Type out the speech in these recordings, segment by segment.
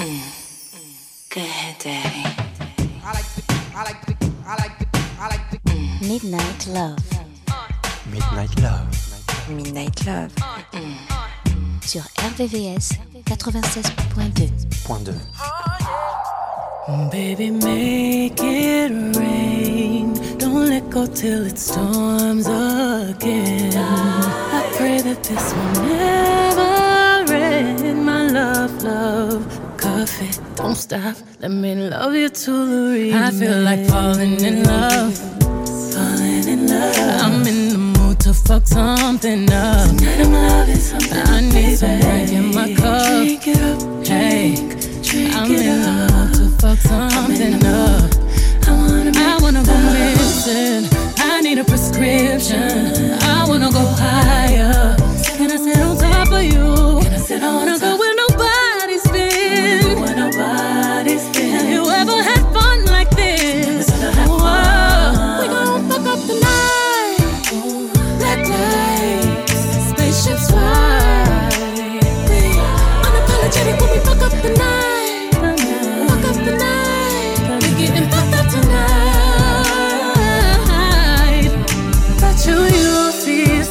Good day. Midnight Love. Midnight Love. Midnight Love. Sur RVVS 96.2. Point 2. Baby, make it rain. Don't let go till it storms again. I pray that this will never end. My love, love. Don't stop. Let me love you to the reason. I feel like falling in love. Falling in love. I'm in the mood to fuck something up. Tonight I'm loving something. I need some drink in my cup. Drink it up. Hey, I'm in the mood to fuck something up. I wanna, I wanna go missing. I need a prescription. I wanna go higher. Can I sit on top of you? Can I sit I wanna go where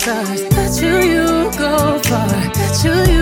stars. Bet you you go far. You you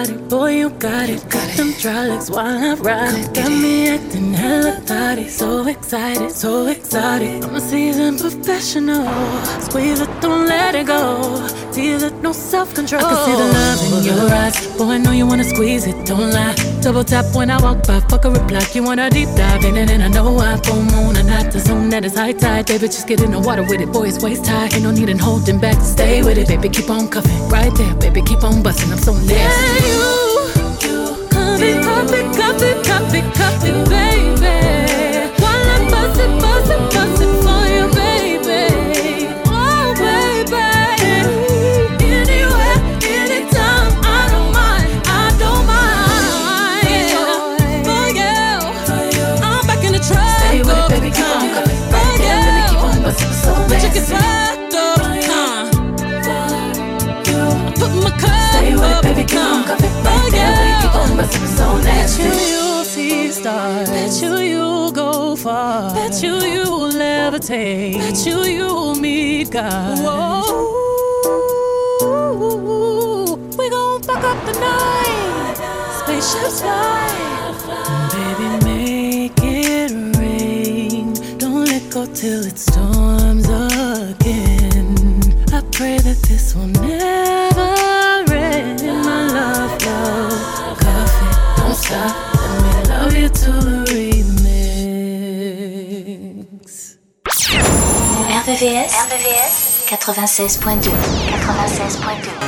my body. Boy, you got it. Got them dry legs while I ride it. Got me acting hella thotty. So excited, so excited. I'm a seasoned professional. Squeeze it, don't let it go. Feel it, no self control. I can see the love in your eyes. Boy, I know you wanna squeeze it, don't lie. Double tap when I walk by, fuck a reply. You wanna deep dive in it, and I know I full moon and not the zone that is high tide. Baby, just get in the water with it, boy, it's waist high. Ain't no need in holding back stay with it, baby. Keep on cuffing right there, baby. Keep on busting. I'm so nasty. Yeah, you, you, copy, copy, copy, copy, copy, baby. With it, up, baby, keep on huh? coming. Right there, baby, keep on busting so Bet you you'll see stars. Bet you you'll go far. Bet you you'll levitate. Bet you you'll meet God. Whoa. We gon' fuck up the night. Spaceships fly. 96.2. 96.2.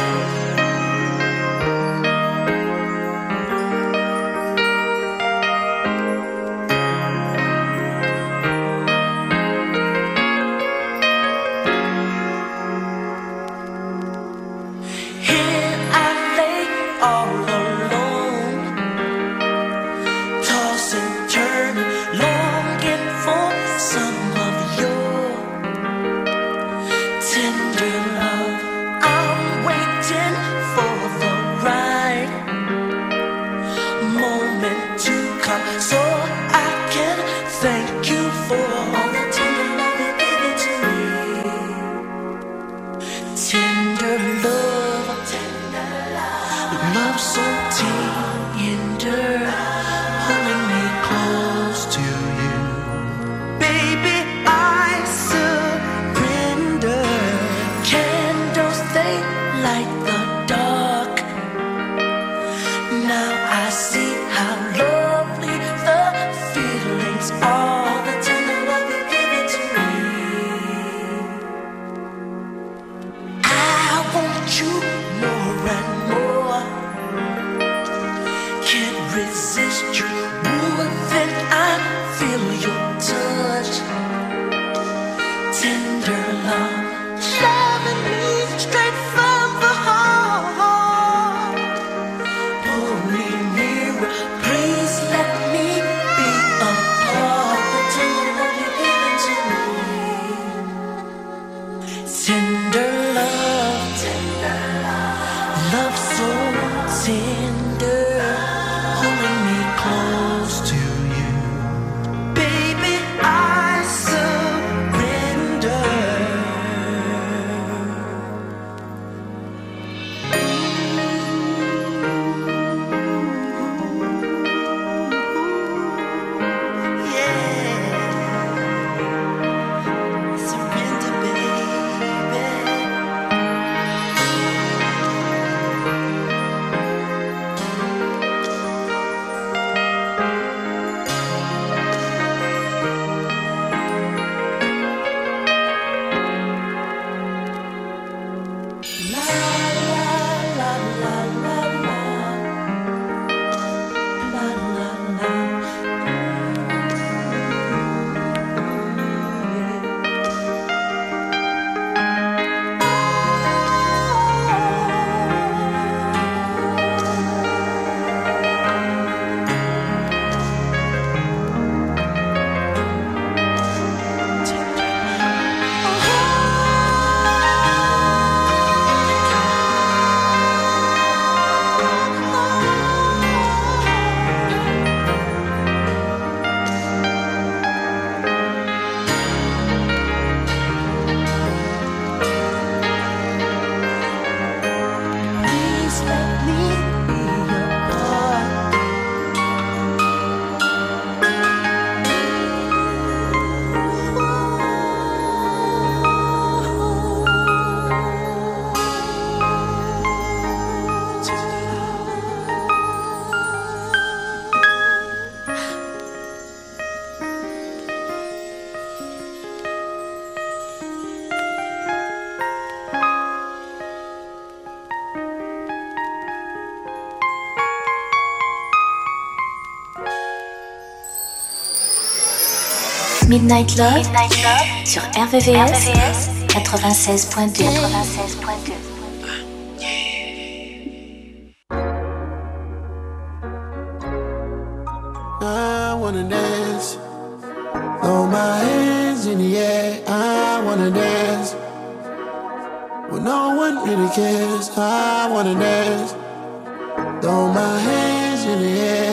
Midnight Love, sur RVVS, 96.2. 96.2. I wanna dance. Throw my hands in the air. I wanna dance. When no one really cares. I wanna dance. Throw my hands in the air.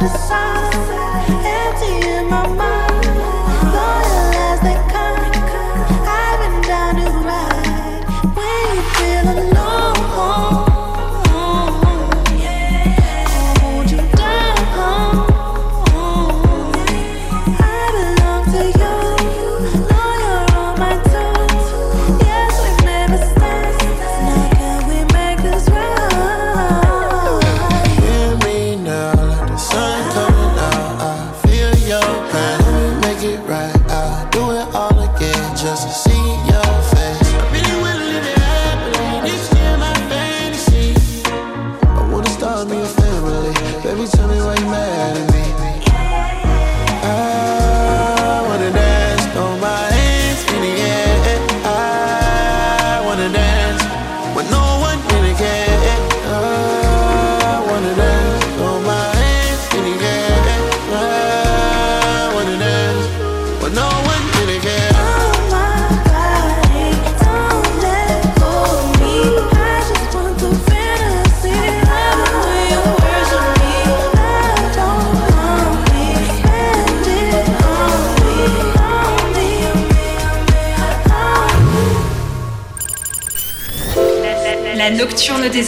Sun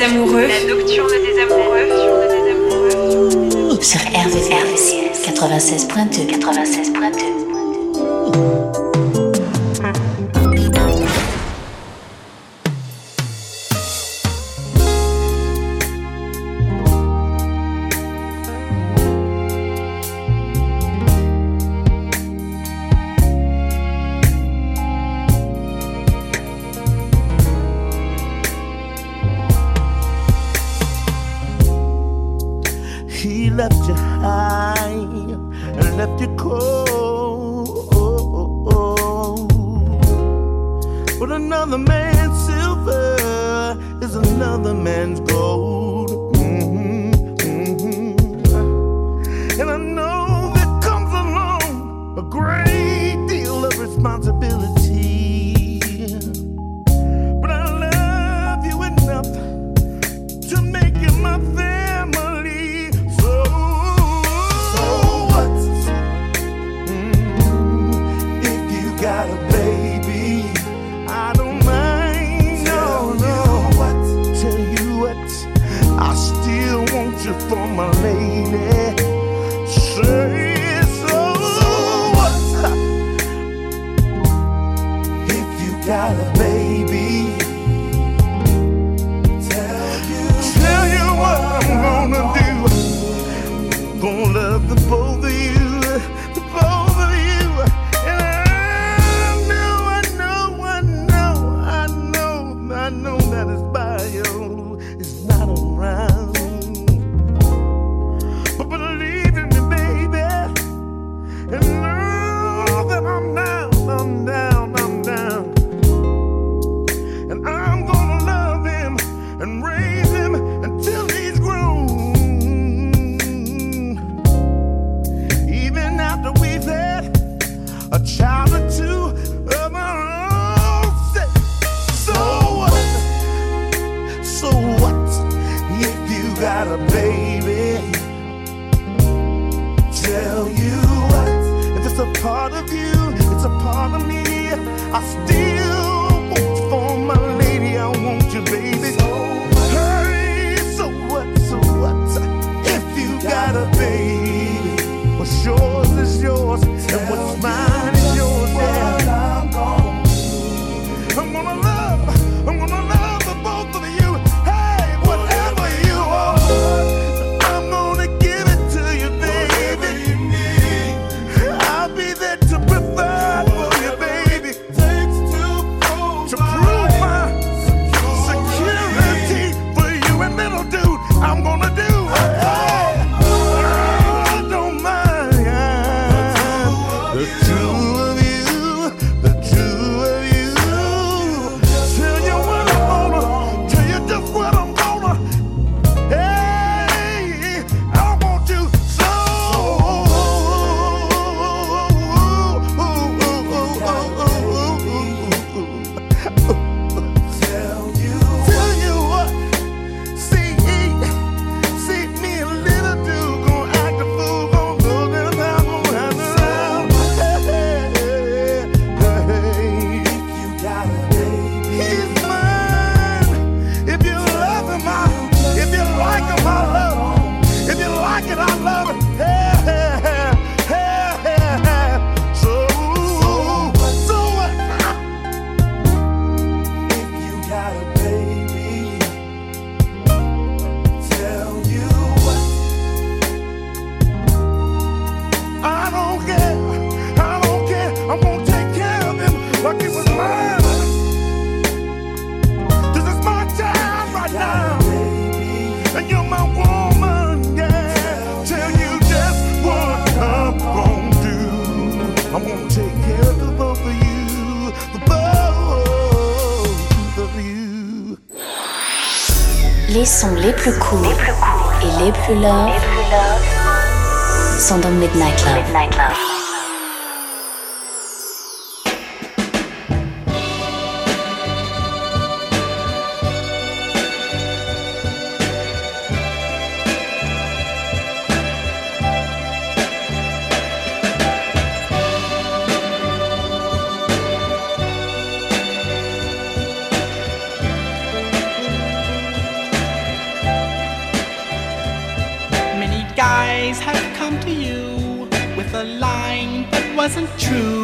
amoureux. He left you high and left you cold. But another man's silver is another man's gold. Mm-hmm, mm-hmm. And I know that comes along a great deal of responsibility. never. les plus courts cool et les plus loves sont dans Midnight Midnight Love. wasn't true.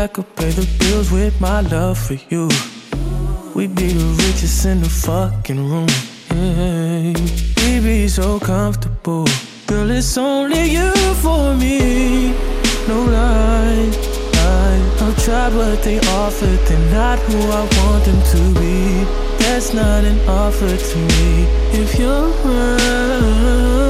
I could pay the bills with my love for you. We'd be the richest in the fucking room. Hey, we'd be so comfortable. Girl, it's only you for me. No lie. I'll try, but they offer. They're not who I want them to be. That's not an offer to me. If you're around,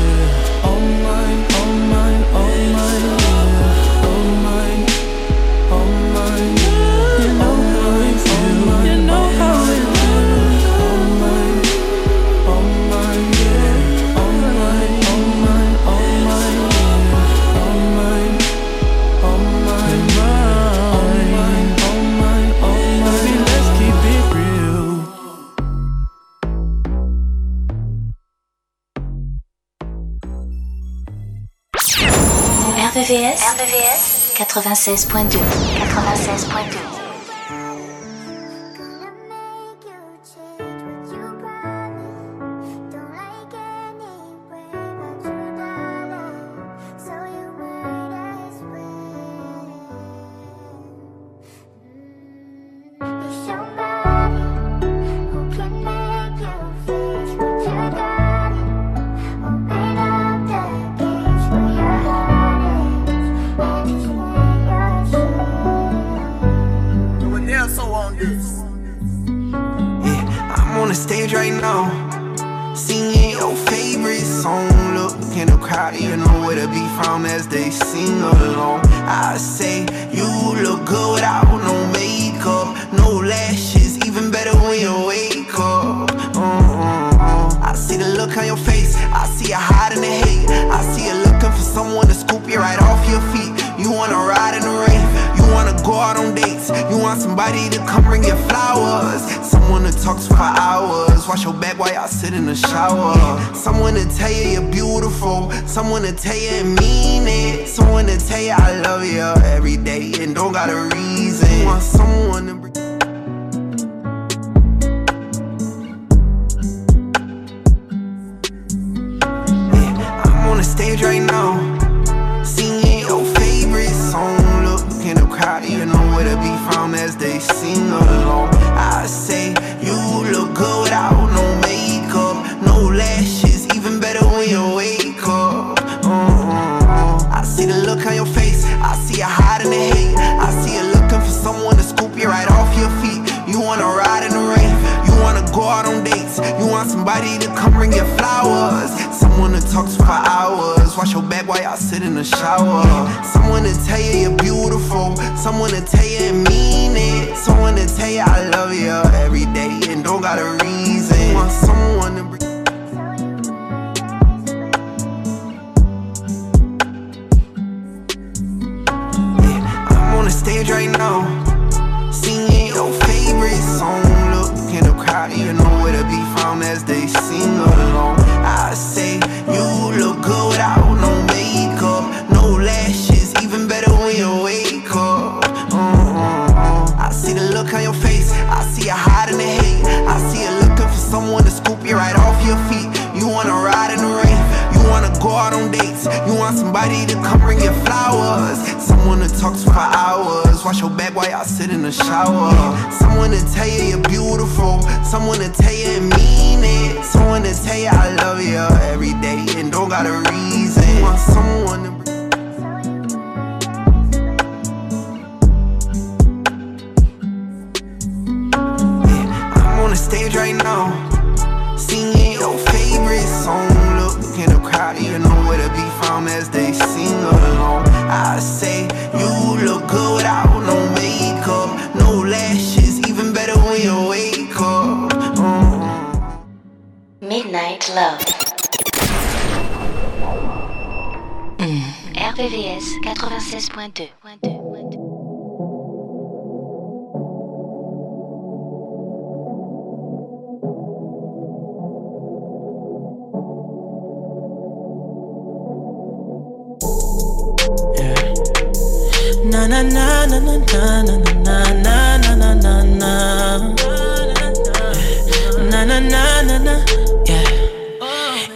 RVVS, RVVS 96.2 96.2 somebody to come bring you flowers, someone to talk to for hours, wash your back while y'all sit in the shower, someone to tell you you're beautiful, someone to tell you and mean it, someone to tell you I love you every day and don't got a reason. Want someone to the shower, someone to tell you you're beautiful, someone to tell you and mean it, someone to tell you I love you every day and don't got a reason. Want someone to someone to talk to for hours, wash your back while y'all sit in the shower, someone to tell you you're beautiful, someone to tell you and mean it, someone to tell you I love you every day and don't got a reason. Want someone to Love. Mm, RVVS 96.2. na na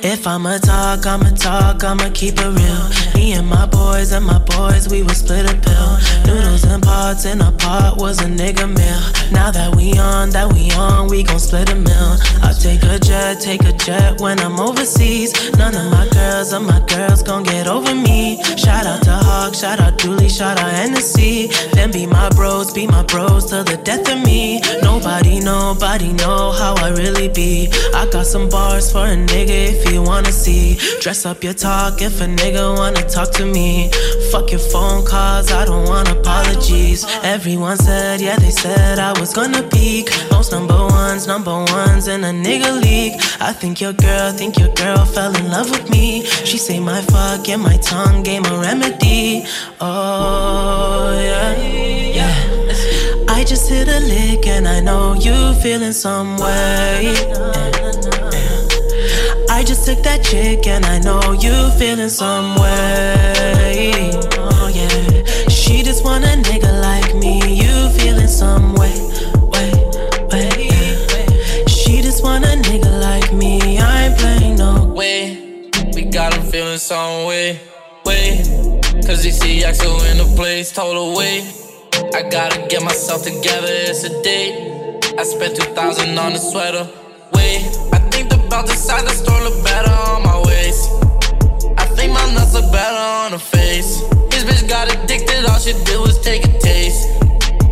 if I'ma talk, I'ma talk, I'ma keep it real. Me and my boys and my boys, we would split a pill. Noodles and pots in a pot was a nigga meal. Now that we on, that we on, we gon' split a meal. I take a jet, take a jet when I'm overseas. None of my girls or my girls gon' get over me. Shout out to Hawk, shout out Dooley, shout out Hennessy. Then be my bros, be my bros till the death of me. Nobody, nobody know how I really be. I got some bars for a nigga if you wanna see. Dress up your talk if a nigga wanna talk to me. Fuck your phone calls, I don't want apologies. Everyone said, yeah, they said I was gonna peak. Most number ones, number ones in a nigga league. I think your girl, think your girl fell in love with me. She say my fuck and my tongue gave a remedy. Oh, yeah, yeah. I just hit a lick and I know you feeling some way. I just took that chick and I know you feeling some way. Oh yeah, she just want a nigga like me. You feeling some way, way, way. She just want a nigga like me. I ain't playing no way. We got him feeling some way, way. Cause he see Axel in the place, total way. I gotta get myself together, it's a date. I spent 2000 on a sweater, about the side the store look better on my waist. I think my nuts look better on her face. This bitch got addicted, all she did was take a taste.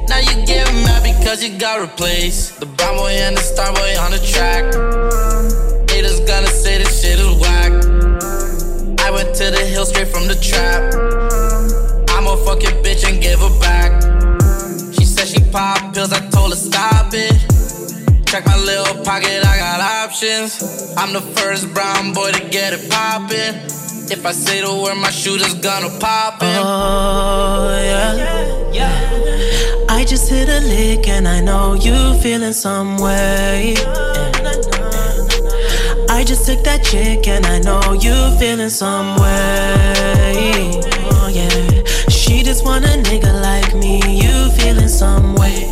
Now you get mad because you got replaced. The brown boy and the star boy on the track. Haters gonna say this shit is whack. I went to the hill straight from the trap. I'ma fuck your bitch and give her back. She said she pop pills, I told her stop it. Check my little pocket, I got options. I'm the first brown boy to get it poppin'. If I say the word, my shooter's gonna pop. Oh yeah, yeah. I just hit a lick and I know you feeling some way. I just took that chick and I know you feeling some way. Oh yeah, she just want a nigga like me. You feeling some way,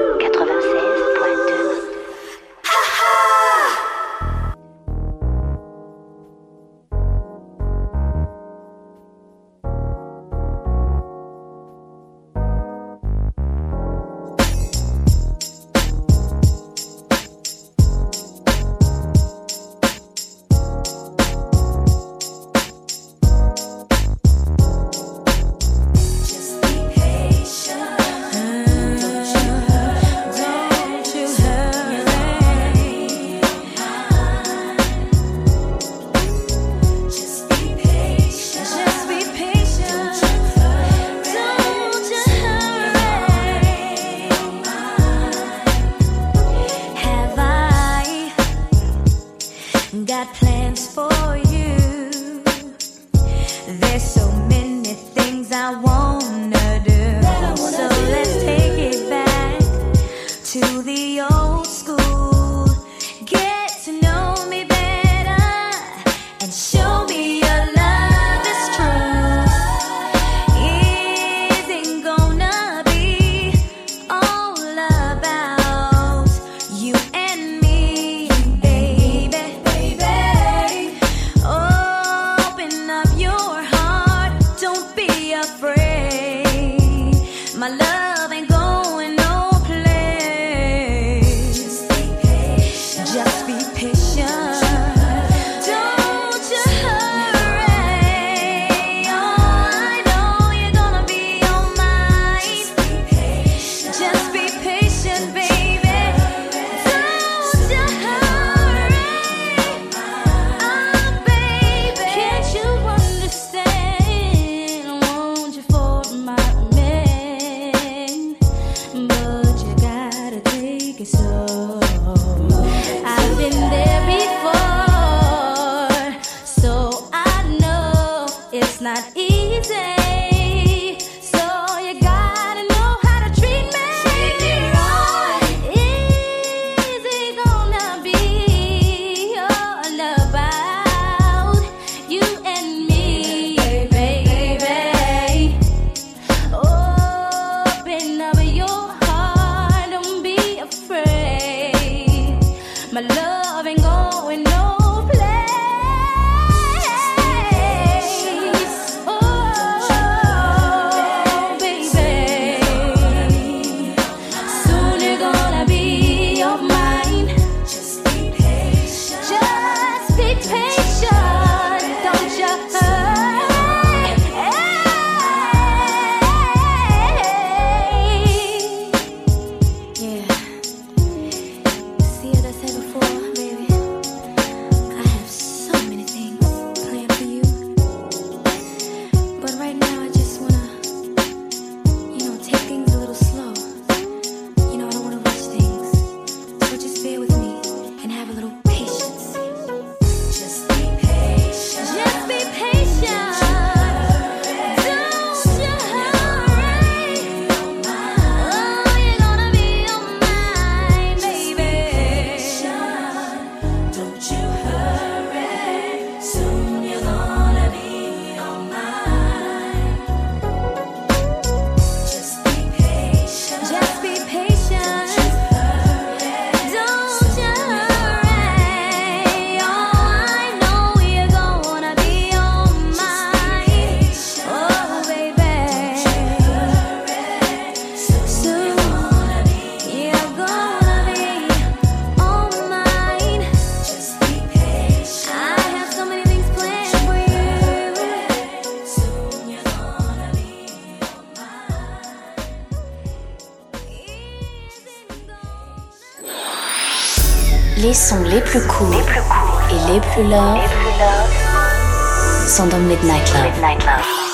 sont dans Midnight Love. Midnight Love.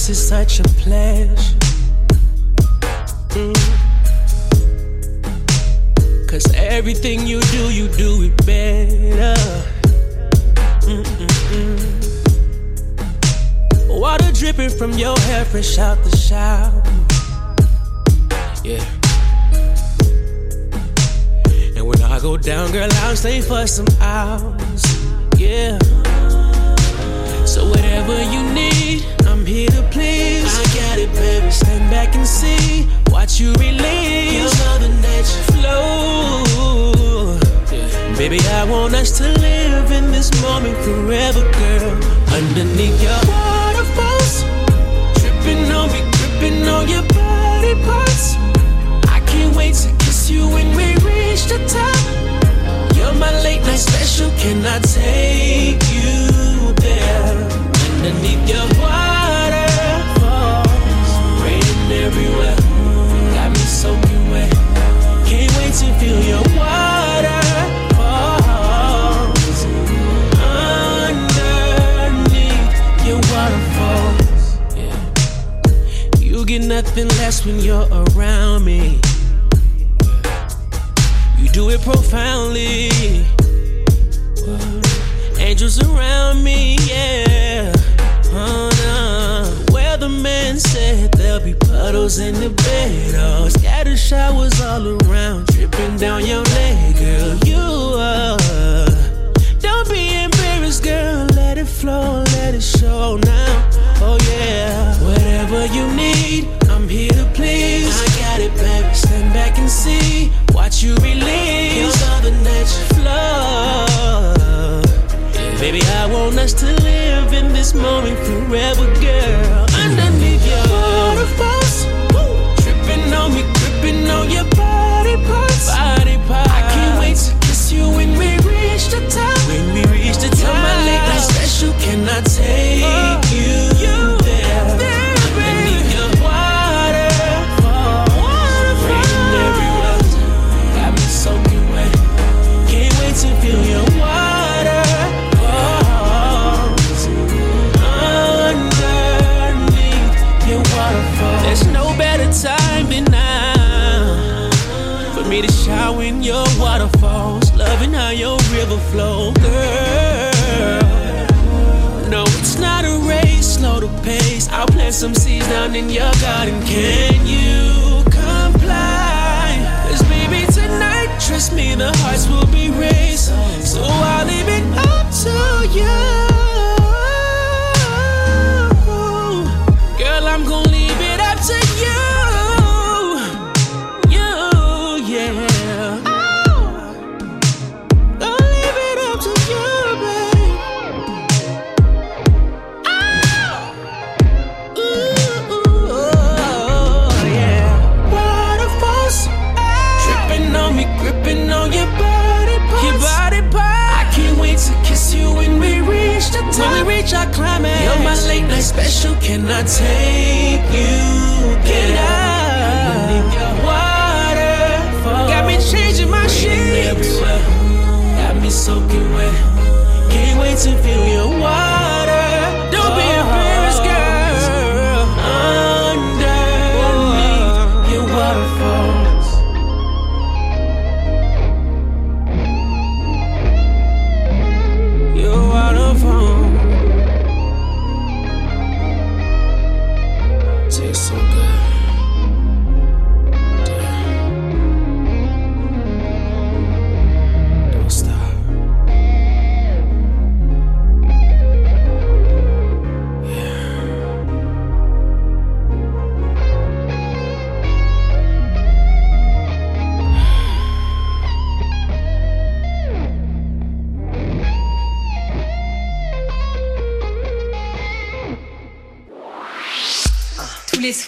Undress is such a pleasure. Mm. Cause everything you do, you do it better. Mm-mm-mm. Water dripping from your hair, fresh out the shower. Yeah. And when I go down, girl, I'll stay for some hours. Yeah. So whatever you need here to please. I got it, baby. Stand back and see. Watch you release your mother nature flow. Yeah. Baby, I want us to live in this moment forever, girl. Underneath your waterfalls, tripping on me, gripping on your body parts. I can't wait to kiss you when we reach the top. You're my late night special. Can I take you there? Underneath your waterfalls everywhere. Got me soaking wet. Can't wait to feel your water underneath your waterfalls. You get nothing less when you're around me. You do it profoundly. Angels around me, yeah. Oh, no. Well, the man said there'll be puddles in the bed, oh, scatter showers all around, dripping down your leg, girl. You are. Don't be embarrassed, girl. Let it flow, let it show now. Oh yeah. Whatever you need, I'm here to please. I got it, baby. Stand back and see. Watch you release. Feels all the nature flow. Baby, I want us to live in this moment forever, girl. Flows, girl. No, it's not a race, slow the pace. I'll plant some seeds down in your garden. Can you comply? Cause baby, tonight, trust me, the hearts will be raised. So I'll leave it up to you. Special. Can I take you there? Water, got me changing my sheets. Got me soaking wet. Can't wait to feel your water. Don't be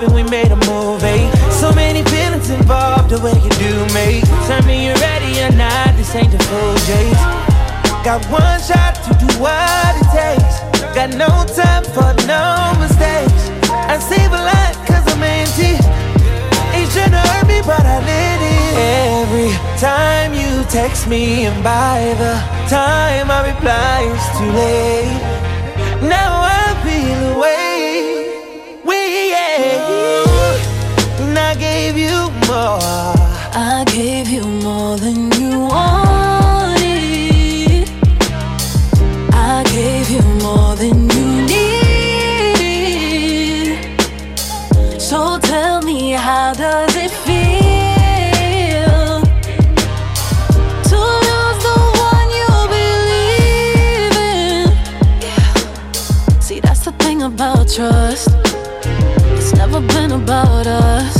Popping, we made a movie. Eh? So many feelings involved, the way you do me. Tell me you're ready or not, this ain't the full J's. Got one shot to do what it takes. Got no time for no mistakes. I save a lot cause I'm empty. Ain't tryna hurt me, but I let it. Every time you text me, and by the time I reply, it's too late. Now I gave you more. I gave you more than you wanted. I gave you more than you need. So tell me, how does it feel to lose the one you believe in? See, that's the thing about trust. It's never been about us.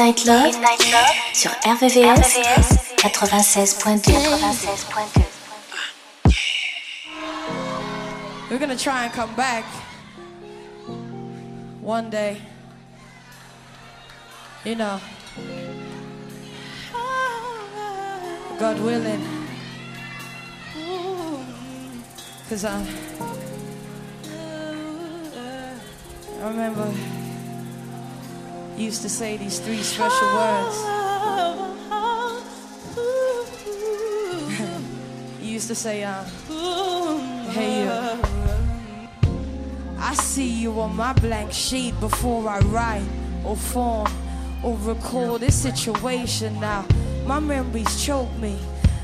Midnight Love, sur RVVS, 96.2. We're gonna try and come back one day. You know, God willing. Cause I, I remember used to say these three special words. you used to say, uh, hey you. I see you on my blank sheet before I write or form or recall this situation now. My memories choke me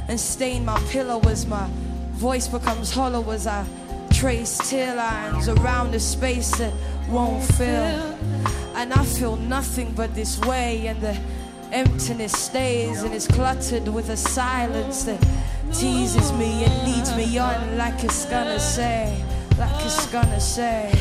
and stain my pillow as my voice becomes hollow as I trace tear lines around the space that won't fill. And I feel nothing but this way, and the emptiness stays and is cluttered with a silence that teases me and leads me on like it's gonna say, like it's gonna say.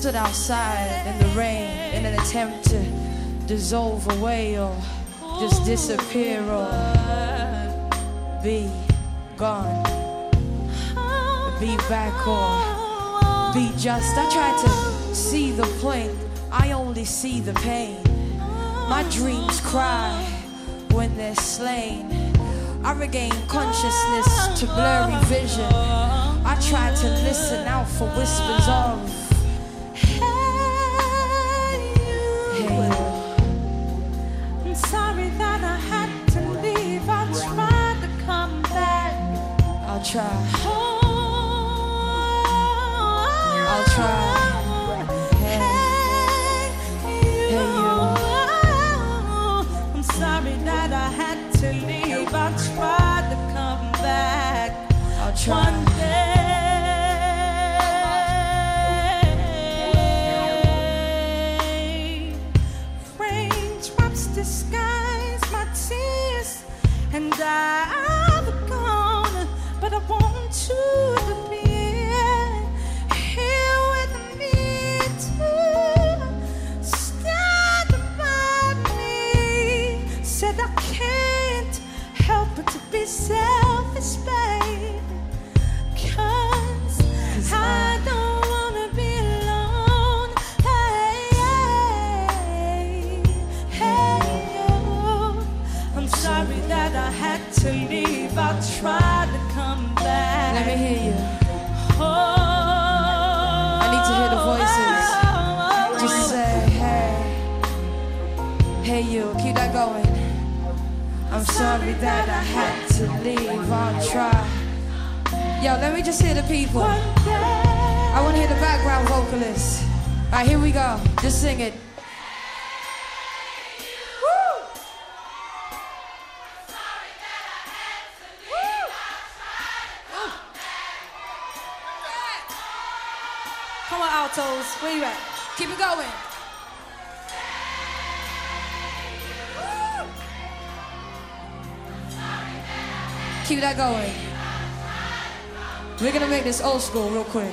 Stood outside in the rain in an attempt to dissolve away or just disappear or be gone, be back or be just. I tried to see the point, I only see the pain. My dreams cry when they're slain. I regain consciousness to blurry vision. I try to listen out for whispers of. I'll try. I'll try. Sorry that I had to leave. I'll try. Yo, let me just hear the people. I want to hear the background vocalists. All right, here we go. Just sing it. Come on, altos. Where you at? Keep it going. Keep that going. We're gonna make this old school real quick.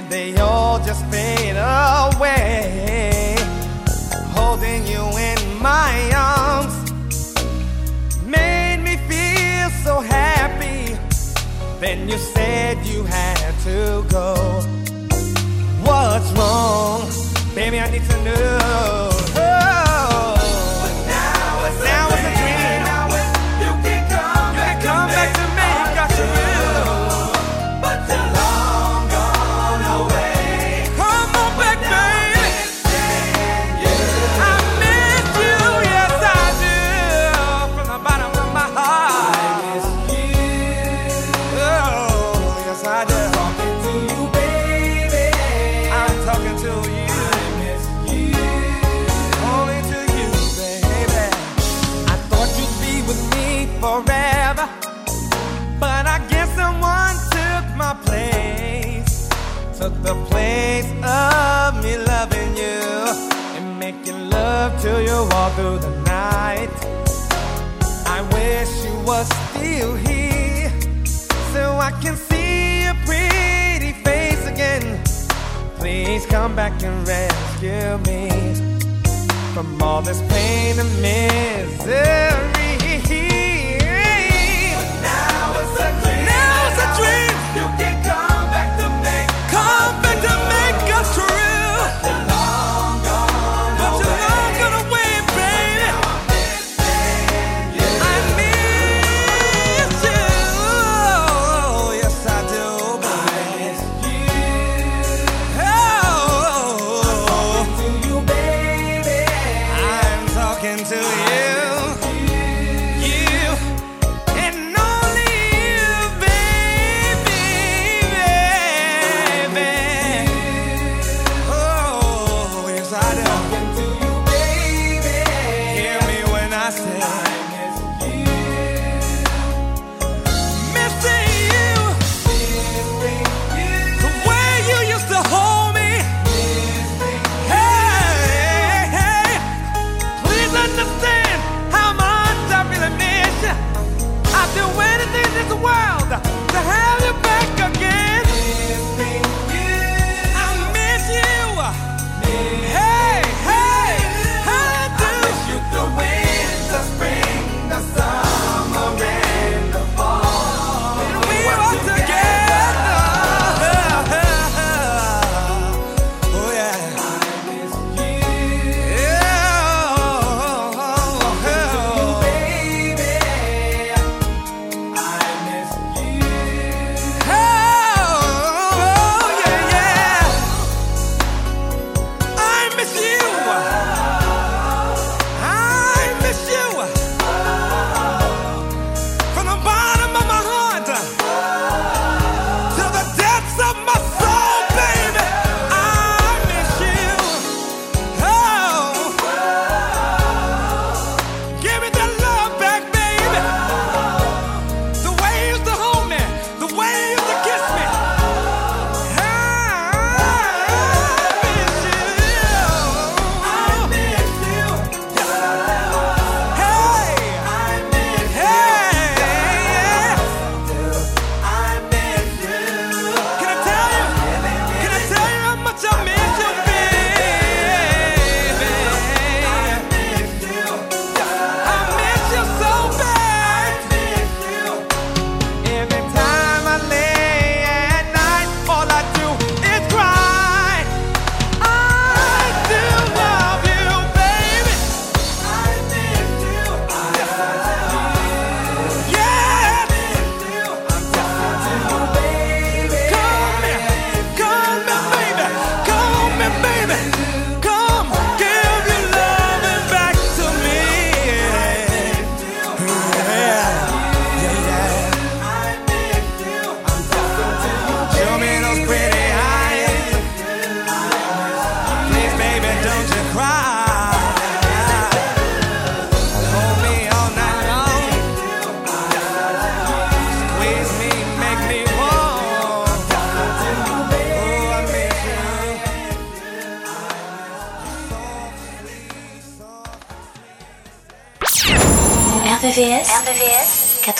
did they all just fade away? Holding you in my arms made me feel so happy. Then you said you had to go. What's wrong? Baby, I need to know. love me loving you and making love till you walk through the night. I wish you was still here so I can see your pretty face again. Please come back and rescue me from all this pain and misery.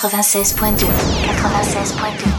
96.2 96.2